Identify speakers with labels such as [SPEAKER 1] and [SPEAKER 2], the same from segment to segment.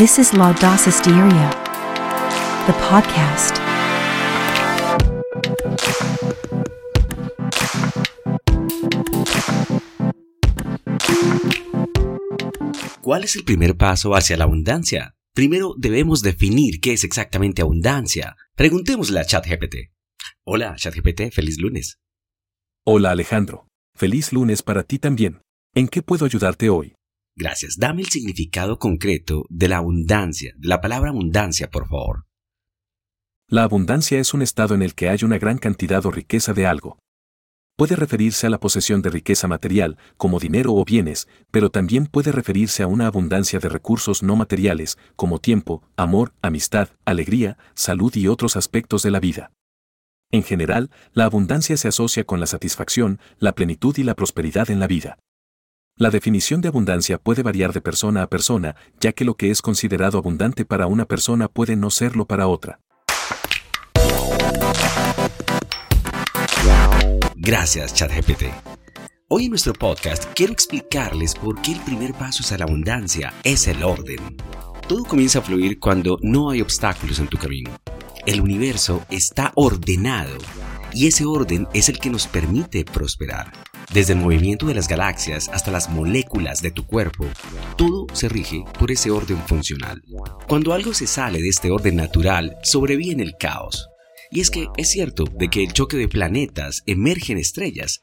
[SPEAKER 1] This is Laudacisteria, the podcast.
[SPEAKER 2] ¿Cuál es el primer paso hacia la abundancia? Primero debemos definir qué es exactamente abundancia. Preguntémosle a ChatGPT. Hola, ChatGPT, feliz lunes.
[SPEAKER 3] Hola Alejandro. Feliz lunes para ti también. ¿En qué puedo ayudarte hoy?
[SPEAKER 2] Gracias. Dame el significado concreto de la abundancia, la palabra abundancia, por favor.
[SPEAKER 3] La abundancia es un estado en el que hay una gran cantidad o riqueza de algo. Puede referirse a la posesión de riqueza material, como dinero o bienes, pero también puede referirse a una abundancia de recursos no materiales, como tiempo, amor, amistad, alegría, salud y otros aspectos de la vida. En general, la abundancia se asocia con la satisfacción, la plenitud y la prosperidad en la vida. La definición de abundancia puede variar de persona a persona, ya que lo que es considerado abundante para una persona puede no serlo para otra.
[SPEAKER 2] Gracias, ChatGPT. Hoy en nuestro podcast quiero explicarles por qué el primer paso hacia la abundancia es el orden. Todo comienza a fluir cuando no hay obstáculos en tu camino. El universo está ordenado y ese orden es el que nos permite prosperar. Desde el movimiento de las galaxias hasta las moléculas de tu cuerpo, todo se rige por ese orden funcional. Cuando algo se sale de este orden natural, sobreviene el caos. Y es que es cierto de que el choque de planetas emergen estrellas,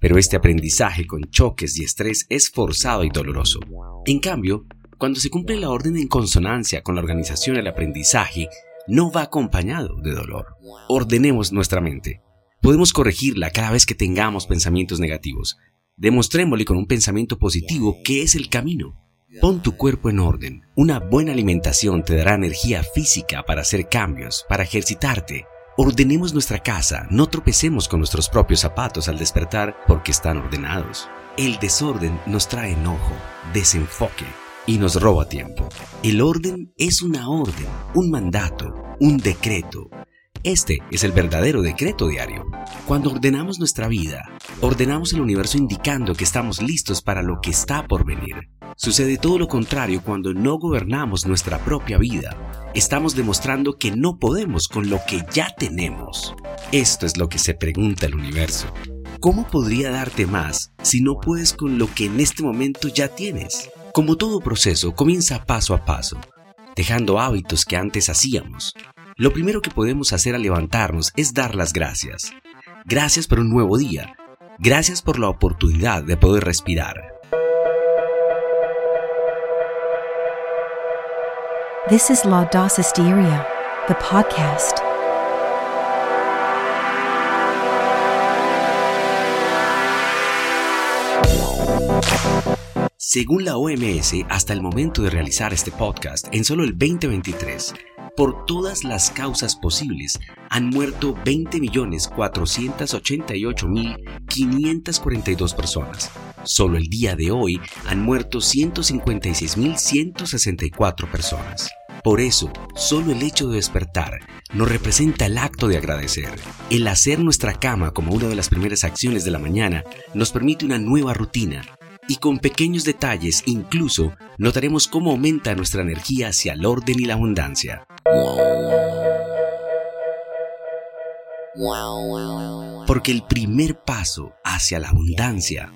[SPEAKER 2] pero este aprendizaje con choques y estrés es forzado y doloroso. En cambio, cuando se cumple la orden en consonancia con la organización del aprendizaje, no va acompañado de dolor. Ordenemos nuestra mente. Podemos corregirla cada vez que tengamos pensamientos negativos. Demostrémosle con un pensamiento positivo que es el camino. Pon tu cuerpo en orden. Una buena alimentación te dará energía física para hacer cambios, para ejercitarte. Ordenemos nuestra casa, no tropecemos con nuestros propios zapatos al despertar porque están ordenados. El desorden nos trae enojo, desenfoque y nos roba tiempo. El orden es una orden, un mandato, un decreto. Este es el verdadero decreto diario. Cuando ordenamos nuestra vida, ordenamos el universo indicando que estamos listos para lo que está por venir. Sucede todo lo contrario cuando no gobernamos nuestra propia vida. Estamos demostrando que no podemos con lo que ya tenemos. Esto es lo que se pregunta el universo. ¿Cómo podría darte más si no puedes con lo que en este momento ya tienes? Como todo proceso, comienza paso a paso, dejando hábitos que antes hacíamos. Lo primero que podemos hacer al levantarnos es dar las gracias. Gracias por un nuevo día. Gracias por la oportunidad de poder respirar.
[SPEAKER 1] This is Laudacisteria, the podcast.
[SPEAKER 2] Según la OMS, hasta el momento de realizar este podcast, en solo el 2023, por todas las causas posibles, han muerto 20.488.542 personas. Solo el día de hoy han muerto 156.164 personas. Por eso, solo el hecho de despertar nos representa el acto de agradecer. El hacer nuestra cama como una de las primeras acciones de la mañana nos permite una nueva rutina y con pequeños detalles incluso notaremos cómo aumenta nuestra energía hacia el orden y la abundancia. Porque el primer paso hacia la abundancia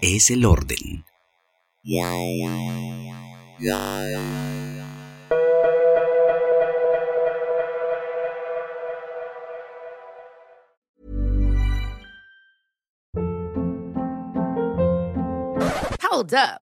[SPEAKER 2] es el orden.
[SPEAKER 4] Hold up.